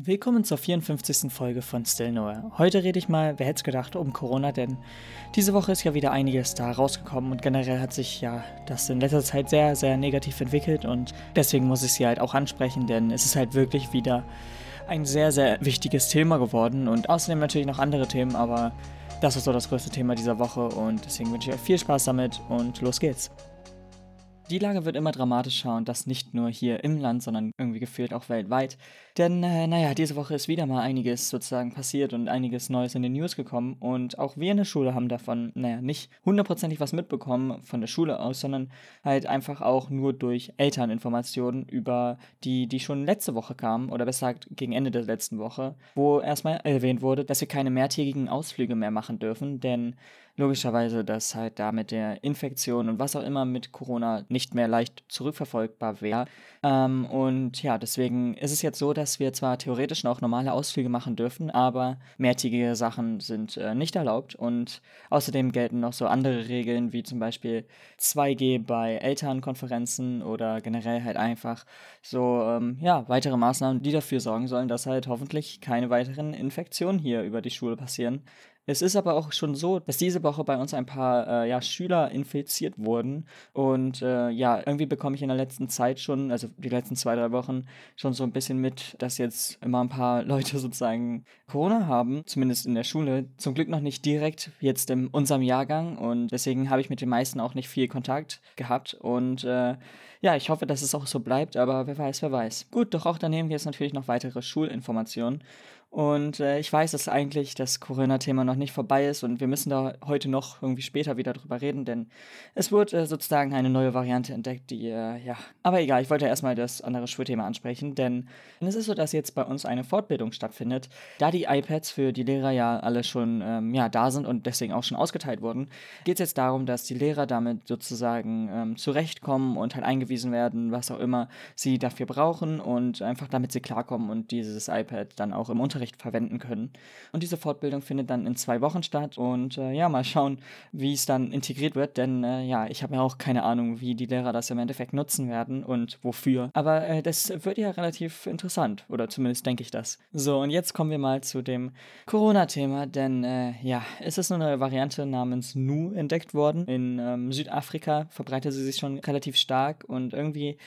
Willkommen zur 54. Folge von Still Nowhere. Heute rede ich mal, wer hätte es gedacht, um Corona, denn diese Woche ist ja wieder einiges da rausgekommen und generell hat sich ja das in letzter Zeit sehr, sehr negativ entwickelt und deswegen muss ich sie halt auch ansprechen, denn es ist halt wirklich wieder ein sehr, sehr wichtiges Thema geworden und außerdem natürlich noch andere Themen, aber das ist so das größte Thema dieser Woche und deswegen wünsche ich euch viel Spaß damit und los geht's. Die Lage wird immer dramatischer und das nicht nur hier im Land, sondern irgendwie gefühlt auch weltweit. Denn, äh, naja, diese Woche ist wieder mal einiges sozusagen passiert und einiges Neues in den News gekommen. Und auch wir in der Schule haben davon, naja, nicht hundertprozentig was mitbekommen von der Schule aus, sondern halt einfach auch nur durch Elterninformationen über die, die schon letzte Woche kamen, oder besser gesagt gegen Ende der letzten Woche, wo erstmal erwähnt wurde, dass wir keine mehrtägigen Ausflüge mehr machen dürfen, denn logischerweise, dass halt da mit der Infektion und was auch immer mit Corona nicht mehr leicht zurückverfolgbar wäre. Ähm, und ja, deswegen ist es jetzt so, dass wir zwar theoretisch noch normale Ausflüge machen dürfen, aber mehrtägige Sachen sind äh, nicht erlaubt. Und außerdem gelten noch so andere Regeln, wie zum Beispiel 2G bei Elternkonferenzen oder generell halt einfach so, ähm, ja, weitere Maßnahmen, die dafür sorgen sollen, dass halt hoffentlich keine weiteren Infektionen hier über die Schule passieren. Es ist aber auch schon so, dass diese Woche bei uns ein paar äh, ja, Schüler infiziert wurden. Und äh, ja, irgendwie bekomme ich in der letzten Zeit schon, also die letzten zwei, drei Wochen, schon so ein bisschen mit, dass jetzt immer ein paar Leute sozusagen Corona haben, zumindest in der Schule. Zum Glück noch nicht direkt jetzt in unserem Jahrgang. Und deswegen habe ich mit den meisten auch nicht viel Kontakt gehabt. Und äh, ja, ich hoffe, dass es auch so bleibt, aber wer weiß, wer weiß. Gut, doch auch daneben jetzt natürlich noch weitere Schulinformationen. Und äh, ich weiß, dass eigentlich das Corona-Thema noch nicht vorbei ist und wir müssen da heute noch irgendwie später wieder drüber reden, denn es wurde äh, sozusagen eine neue Variante entdeckt, die, äh, ja. Aber egal, ich wollte erstmal das andere Schulthema ansprechen, denn es ist so, dass jetzt bei uns eine Fortbildung stattfindet. Da die iPads für die Lehrer ja alle schon ähm, ja, da sind und deswegen auch schon ausgeteilt wurden, geht es jetzt darum, dass die Lehrer damit sozusagen ähm, zurechtkommen und halt eingewiesen werden, was auch immer sie dafür brauchen und einfach damit sie klarkommen und dieses iPad dann auch im Unterricht Unterricht verwenden können. Und diese Fortbildung findet dann in zwei Wochen statt und äh, ja, mal schauen, wie es dann integriert wird, denn äh, ja, ich habe ja auch keine Ahnung, wie die Lehrer das im Endeffekt nutzen werden und wofür. Aber äh, das wird ja relativ interessant oder zumindest denke ich das. So, und jetzt kommen wir mal zu dem Corona-Thema, denn äh, ja, es ist eine neue Variante namens Nu entdeckt worden. In ähm, Südafrika verbreitet sie sich schon relativ stark und irgendwie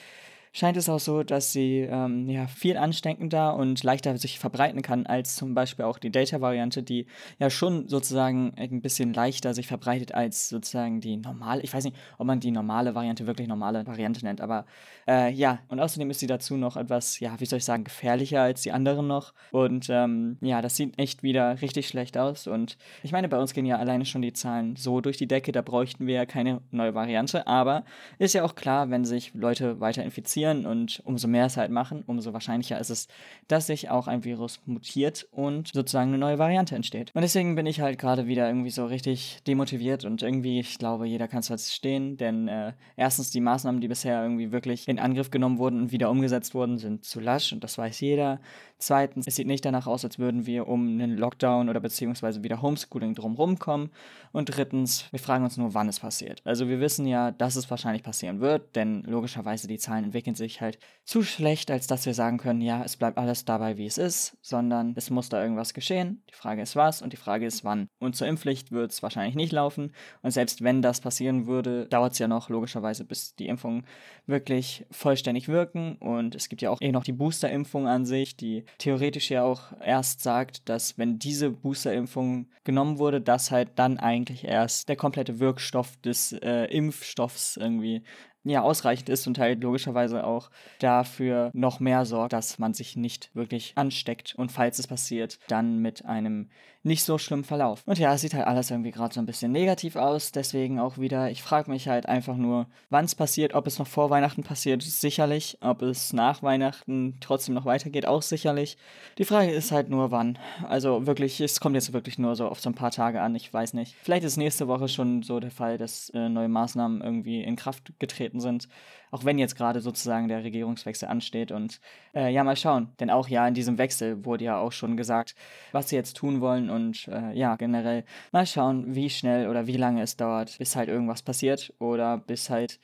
scheint es auch so, dass sie ähm, ja, viel ansteckender und leichter sich verbreiten kann als zum Beispiel auch die Data-Variante, die ja schon sozusagen ein bisschen leichter sich verbreitet als sozusagen die normale. Ich weiß nicht, ob man die normale Variante wirklich normale Variante nennt, aber äh, ja, und außerdem ist sie dazu noch etwas, ja, wie soll ich sagen, gefährlicher als die anderen noch. Und ähm, ja, das sieht echt wieder richtig schlecht aus. Und ich meine, bei uns gehen ja alleine schon die Zahlen so durch die Decke, da bräuchten wir ja keine neue Variante, aber ist ja auch klar, wenn sich Leute weiter infizieren, mutieren und umso mehr es halt machen, umso wahrscheinlicher ist es, dass sich auch ein Virus mutiert und sozusagen eine neue Variante entsteht. Und deswegen bin ich halt gerade wieder irgendwie so richtig demotiviert und irgendwie, ich glaube, jeder kann es verstehen, denn äh, erstens die Maßnahmen, die bisher irgendwie wirklich in Angriff genommen wurden und wieder umgesetzt wurden, sind zu lasch und das weiß jeder. Zweitens, es sieht nicht danach aus, als würden wir um einen Lockdown oder beziehungsweise wieder Homeschooling drumherum kommen. Und drittens, wir fragen uns nur, wann es passiert. Also wir wissen ja, dass es wahrscheinlich passieren wird, denn logischerweise die Zahlen entwickeln sich halt zu schlecht, als dass wir sagen können, ja, es bleibt alles dabei, wie es ist, sondern es muss da irgendwas geschehen. Die Frage ist was und die Frage ist wann. Und zur Impfpflicht wird es wahrscheinlich nicht laufen. Und selbst wenn das passieren würde, dauert es ja noch logischerweise, bis die Impfungen wirklich vollständig wirken. Und es gibt ja auch eh noch die Boosterimpfung an sich, die theoretisch ja auch erst sagt, dass wenn diese Boosterimpfung genommen wurde, dass halt dann eigentlich erst der komplette Wirkstoff des äh, Impfstoffs irgendwie ja, ausreichend ist und halt logischerweise auch dafür noch mehr sorgt, dass man sich nicht wirklich ansteckt und falls es passiert, dann mit einem nicht so schlimmen Verlauf. Und ja, es sieht halt alles irgendwie gerade so ein bisschen negativ aus, deswegen auch wieder, ich frage mich halt einfach nur, wann es passiert, ob es noch vor Weihnachten passiert, sicherlich, ob es nach Weihnachten trotzdem noch weitergeht, auch sicherlich. Die Frage ist halt nur wann. Also wirklich, es kommt jetzt wirklich nur so auf so ein paar Tage an, ich weiß nicht. Vielleicht ist nächste Woche schon so der Fall, dass äh, neue Maßnahmen irgendwie in Kraft getreten vertreten sind, auch wenn jetzt gerade sozusagen der Regierungswechsel ansteht. Und äh, ja, mal schauen. Denn auch ja, in diesem Wechsel wurde ja auch schon gesagt, was sie jetzt tun wollen. Und äh, ja, generell mal schauen, wie schnell oder wie lange es dauert, bis halt irgendwas passiert oder bis halt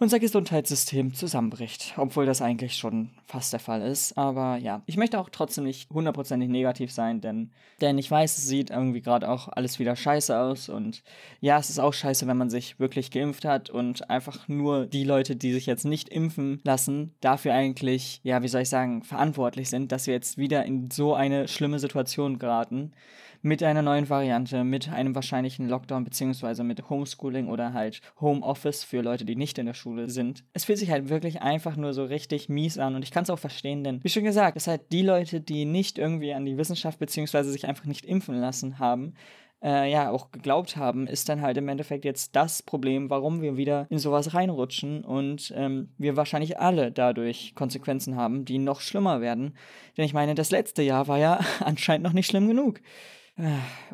unser Gesundheitssystem zusammenbricht. Obwohl das eigentlich schon fast der Fall ist. Aber ja, ich möchte auch trotzdem nicht hundertprozentig negativ sein, denn, denn ich weiß, es sieht irgendwie gerade auch alles wieder scheiße aus. Und ja, es ist auch scheiße, wenn man sich wirklich geimpft hat und einfach nur die Leute, die sich jetzt nicht impfen lassen, dafür eigentlich, ja, wie soll ich sagen, verantwortlich sind, dass wir jetzt wieder in so eine schlimme Situation geraten mit einer neuen Variante, mit einem wahrscheinlichen Lockdown beziehungsweise mit Homeschooling oder halt Homeoffice für Leute, die nicht in der Schule sind. Es fühlt sich halt wirklich einfach nur so richtig mies an und ich kann es auch verstehen, denn wie schon gesagt, es halt die Leute, die nicht irgendwie an die Wissenschaft beziehungsweise sich einfach nicht impfen lassen haben, äh, ja auch geglaubt haben, ist dann halt im Endeffekt jetzt das Problem, warum wir wieder in sowas reinrutschen und ähm, wir wahrscheinlich alle dadurch Konsequenzen haben, die noch schlimmer werden. Denn ich meine, das letzte Jahr war ja anscheinend noch nicht schlimm genug.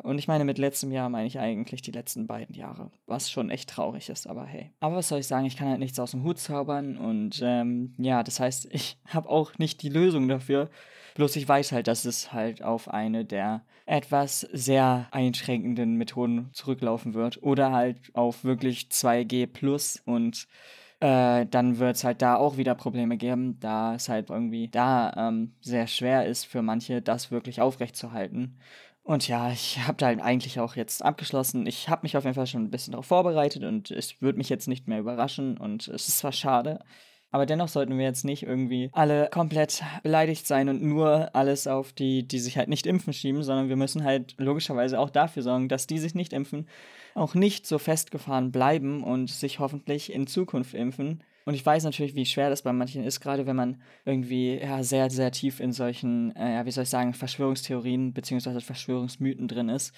Und ich meine, mit letztem Jahr meine ich eigentlich die letzten beiden Jahre, was schon echt traurig ist, aber hey. Aber was soll ich sagen, ich kann halt nichts aus dem Hut zaubern und ähm, ja, das heißt, ich habe auch nicht die Lösung dafür. Bloß ich weiß halt, dass es halt auf eine der etwas sehr einschränkenden Methoden zurücklaufen wird oder halt auf wirklich 2G plus und äh, dann wird es halt da auch wieder Probleme geben, da es halt irgendwie da ähm, sehr schwer ist für manche, das wirklich aufrechtzuerhalten. Und ja, ich habe da eigentlich auch jetzt abgeschlossen. Ich habe mich auf jeden Fall schon ein bisschen darauf vorbereitet und es würde mich jetzt nicht mehr überraschen und es ist zwar schade, aber dennoch sollten wir jetzt nicht irgendwie alle komplett beleidigt sein und nur alles auf die, die sich halt nicht impfen, schieben, sondern wir müssen halt logischerweise auch dafür sorgen, dass die sich nicht impfen, auch nicht so festgefahren bleiben und sich hoffentlich in Zukunft impfen und ich weiß natürlich, wie schwer das bei manchen ist, gerade wenn man irgendwie ja, sehr, sehr tief in solchen, äh, wie soll ich sagen, Verschwörungstheorien bzw. Verschwörungsmythen drin ist.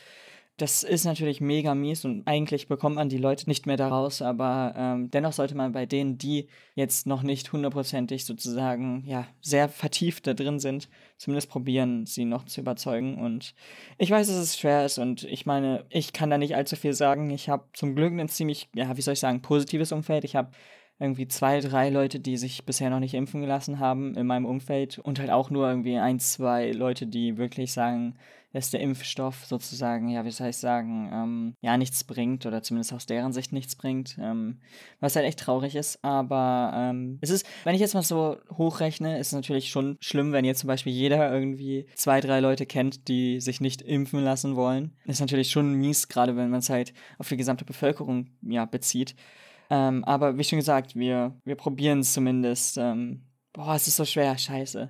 Das ist natürlich mega mies und eigentlich bekommt man die Leute nicht mehr daraus, aber ähm, dennoch sollte man bei denen, die jetzt noch nicht hundertprozentig sozusagen ja sehr vertieft da drin sind, zumindest probieren, sie noch zu überzeugen. Und ich weiß, dass es schwer ist und ich meine, ich kann da nicht allzu viel sagen. Ich habe zum Glück ein ziemlich, ja, wie soll ich sagen, positives Umfeld. Ich habe irgendwie zwei, drei Leute, die sich bisher noch nicht impfen gelassen haben in meinem Umfeld und halt auch nur irgendwie ein, zwei Leute, die wirklich sagen, dass der Impfstoff sozusagen, ja, wie soll ich sagen, ähm, ja, nichts bringt oder zumindest aus deren Sicht nichts bringt, ähm, was halt echt traurig ist, aber ähm, es ist, wenn ich jetzt mal so hochrechne, ist es natürlich schon schlimm, wenn jetzt zum Beispiel jeder irgendwie zwei, drei Leute kennt, die sich nicht impfen lassen wollen. Ist natürlich schon mies, gerade wenn man es halt auf die gesamte Bevölkerung, ja, bezieht. Ähm, aber wie schon gesagt, wir, wir probieren es zumindest. Ähm, boah, es ist so schwer, scheiße.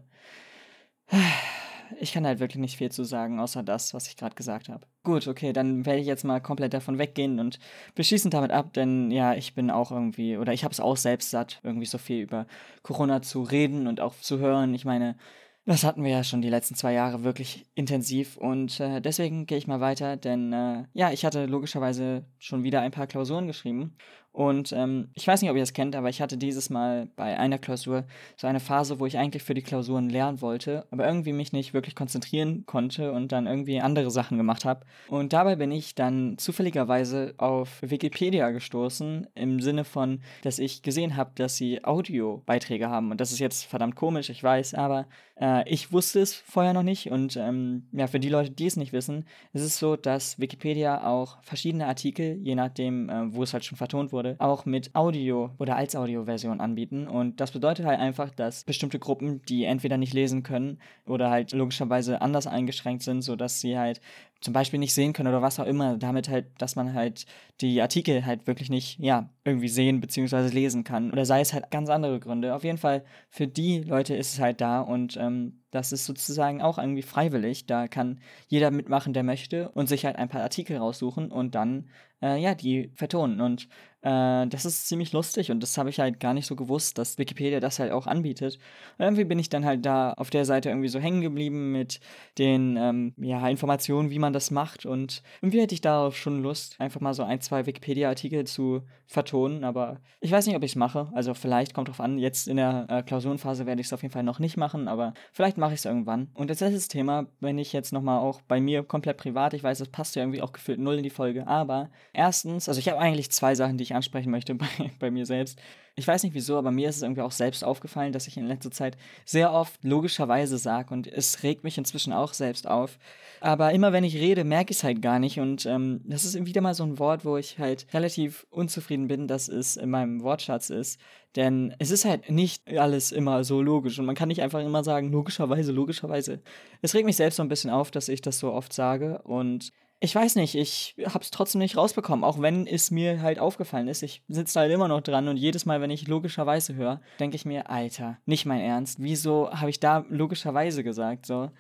Ich kann halt wirklich nicht viel zu sagen, außer das, was ich gerade gesagt habe. Gut, okay, dann werde ich jetzt mal komplett davon weggehen und beschließen damit ab, denn ja, ich bin auch irgendwie, oder ich habe es auch selbst satt, irgendwie so viel über Corona zu reden und auch zu hören. Ich meine, das hatten wir ja schon die letzten zwei Jahre wirklich intensiv und äh, deswegen gehe ich mal weiter, denn äh, ja, ich hatte logischerweise schon wieder ein paar Klausuren geschrieben und ähm, ich weiß nicht, ob ihr das kennt, aber ich hatte dieses Mal bei einer Klausur so eine Phase, wo ich eigentlich für die Klausuren lernen wollte, aber irgendwie mich nicht wirklich konzentrieren konnte und dann irgendwie andere Sachen gemacht habe. Und dabei bin ich dann zufälligerweise auf Wikipedia gestoßen, im Sinne von, dass ich gesehen habe, dass sie Audiobeiträge haben. Und das ist jetzt verdammt komisch, ich weiß, aber äh, ich wusste es vorher noch nicht. Und ähm, ja, für die Leute, die es nicht wissen, ist es so, dass Wikipedia auch verschiedene Artikel, je nachdem, äh, wo es halt schon vertont wurde, wurde, auch mit Audio oder als Audioversion anbieten. Und das bedeutet halt einfach, dass bestimmte Gruppen, die entweder nicht lesen können oder halt logischerweise anders eingeschränkt sind, sodass sie halt zum Beispiel nicht sehen können oder was auch immer, damit halt, dass man halt die Artikel halt wirklich nicht, ja, irgendwie sehen bzw. lesen kann. Oder sei es halt ganz andere Gründe. Auf jeden Fall, für die Leute ist es halt da und ähm, das ist sozusagen auch irgendwie freiwillig. Da kann jeder mitmachen, der möchte und sich halt ein paar Artikel raussuchen und dann, äh, ja, die vertonen. Und äh, das ist ziemlich lustig und das habe ich halt gar nicht so gewusst, dass Wikipedia das halt auch anbietet. Und irgendwie bin ich dann halt da auf der Seite irgendwie so hängen geblieben mit den, ähm, ja, Informationen, wie man das macht und irgendwie hätte ich darauf schon Lust, einfach mal so ein, zwei Wikipedia-Artikel zu vertonen, aber ich weiß nicht, ob ich es mache. Also vielleicht kommt drauf an, jetzt in der äh, Klausurenphase werde ich es auf jeden Fall noch nicht machen, aber vielleicht mache ich es irgendwann. Und als letztes Thema, wenn ich jetzt nochmal auch bei mir komplett privat, ich weiß, das passt ja irgendwie auch gefühlt null in die Folge, aber erstens, also ich habe eigentlich zwei Sachen, die ich ich ansprechen möchte bei, bei mir selbst. Ich weiß nicht wieso, aber mir ist es irgendwie auch selbst aufgefallen, dass ich in letzter Zeit sehr oft logischerweise sage und es regt mich inzwischen auch selbst auf. Aber immer wenn ich rede, merke ich es halt gar nicht und ähm, das ist wieder mal so ein Wort, wo ich halt relativ unzufrieden bin, dass es in meinem Wortschatz ist. Denn es ist halt nicht alles immer so logisch und man kann nicht einfach immer sagen, logischerweise, logischerweise. Es regt mich selbst so ein bisschen auf, dass ich das so oft sage und ich weiß nicht, ich hab's trotzdem nicht rausbekommen, auch wenn es mir halt aufgefallen ist. Ich sitze halt immer noch dran und jedes Mal, wenn ich logischerweise höre, denke ich mir, Alter, nicht mein Ernst. Wieso habe ich da logischerweise gesagt? So.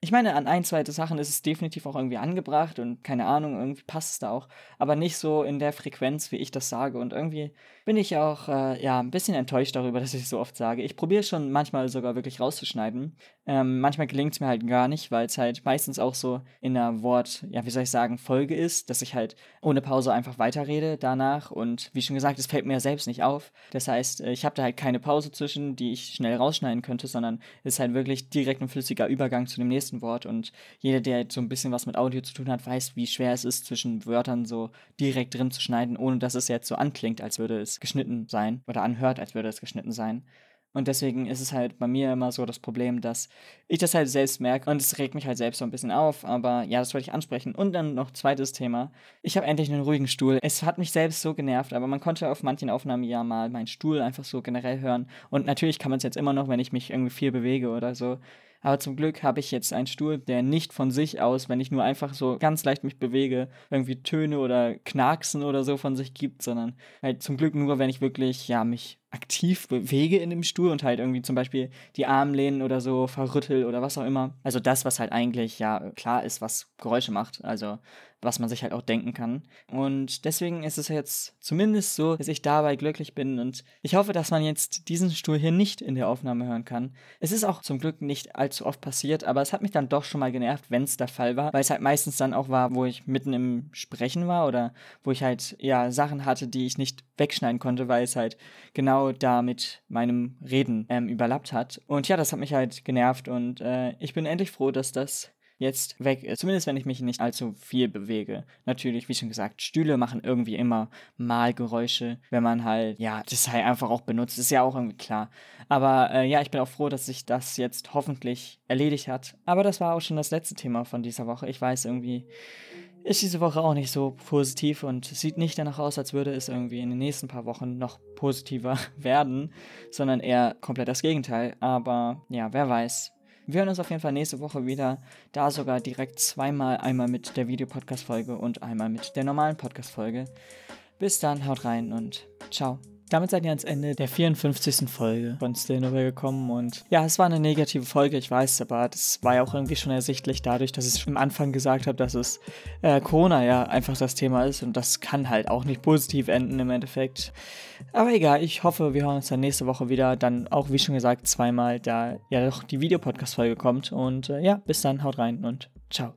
Ich meine, an ein, zwei Sachen ist es definitiv auch irgendwie angebracht und keine Ahnung, irgendwie passt es da auch, aber nicht so in der Frequenz, wie ich das sage. Und irgendwie bin ich auch, äh, ja, ein bisschen enttäuscht darüber, dass ich es so oft sage. Ich probiere schon manchmal sogar wirklich rauszuschneiden. Ähm, manchmal gelingt es mir halt gar nicht, weil es halt meistens auch so in einer Wort, ja, wie soll ich sagen, Folge ist, dass ich halt ohne Pause einfach weiterrede danach. Und wie schon gesagt, es fällt mir ja selbst nicht auf. Das heißt, äh, ich habe da halt keine Pause zwischen, die ich schnell rausschneiden könnte, sondern es ist halt wirklich direkt ein flüssiger Übergang zu dem nächsten Wort. Und jeder, der jetzt so ein bisschen was mit Audio zu tun hat, weiß, wie schwer es ist, zwischen Wörtern so direkt drin zu schneiden, ohne dass es jetzt so anklingt, als würde es geschnitten sein oder anhört, als würde es geschnitten sein. Und deswegen ist es halt bei mir immer so das Problem, dass ich das halt selbst merke und es regt mich halt selbst so ein bisschen auf. Aber ja, das wollte ich ansprechen. Und dann noch zweites Thema. Ich habe endlich einen ruhigen Stuhl. Es hat mich selbst so genervt, aber man konnte auf manchen Aufnahmen ja mal meinen Stuhl einfach so generell hören. Und natürlich kann man es jetzt immer noch, wenn ich mich irgendwie viel bewege oder so. Aber zum Glück habe ich jetzt einen Stuhl, der nicht von sich aus, wenn ich nur einfach so ganz leicht mich bewege, irgendwie Töne oder Knarksen oder so von sich gibt, sondern halt zum Glück nur, wenn ich wirklich, ja, mich aktiv bewege in dem Stuhl und halt irgendwie zum Beispiel die Armlehnen oder so verrüttel oder was auch immer. Also das, was halt eigentlich ja klar ist, was Geräusche macht. Also was man sich halt auch denken kann. Und deswegen ist es jetzt zumindest so, dass ich dabei glücklich bin und ich hoffe, dass man jetzt diesen Stuhl hier nicht in der Aufnahme hören kann. Es ist auch zum Glück nicht allzu oft passiert, aber es hat mich dann doch schon mal genervt, wenn es der Fall war, weil es halt meistens dann auch war, wo ich mitten im Sprechen war oder wo ich halt ja Sachen hatte, die ich nicht wegschneiden konnte, weil es halt genau da mit meinem Reden ähm, überlappt hat. Und ja, das hat mich halt genervt und äh, ich bin endlich froh, dass das jetzt weg ist. Zumindest wenn ich mich nicht allzu viel bewege. Natürlich, wie schon gesagt, Stühle machen irgendwie immer mal Geräusche, wenn man halt, ja, das halt einfach auch benutzt. Ist ja auch irgendwie klar. Aber äh, ja, ich bin auch froh, dass sich das jetzt hoffentlich erledigt hat. Aber das war auch schon das letzte Thema von dieser Woche. Ich weiß irgendwie ist diese Woche auch nicht so positiv und sieht nicht danach aus, als würde es irgendwie in den nächsten paar Wochen noch positiver werden, sondern eher komplett das Gegenteil. Aber ja, wer weiß. Wir hören uns auf jeden Fall nächste Woche wieder. Da sogar direkt zweimal. Einmal mit der Videopodcast-Folge und einmal mit der normalen Podcast-Folge. Bis dann, haut rein und ciao. Damit seid ihr ans Ende der 54. Folge von Still Nowhere gekommen und ja, es war eine negative Folge, ich weiß, aber das war ja auch irgendwie schon ersichtlich dadurch, dass ich am Anfang gesagt habe, dass es äh, Corona ja einfach das Thema ist und das kann halt auch nicht positiv enden im Endeffekt. Aber egal, ich hoffe, wir hören uns dann nächste Woche wieder, dann auch wie schon gesagt zweimal, da ja doch die Videopodcast-Folge kommt und äh, ja, bis dann, haut rein und ciao.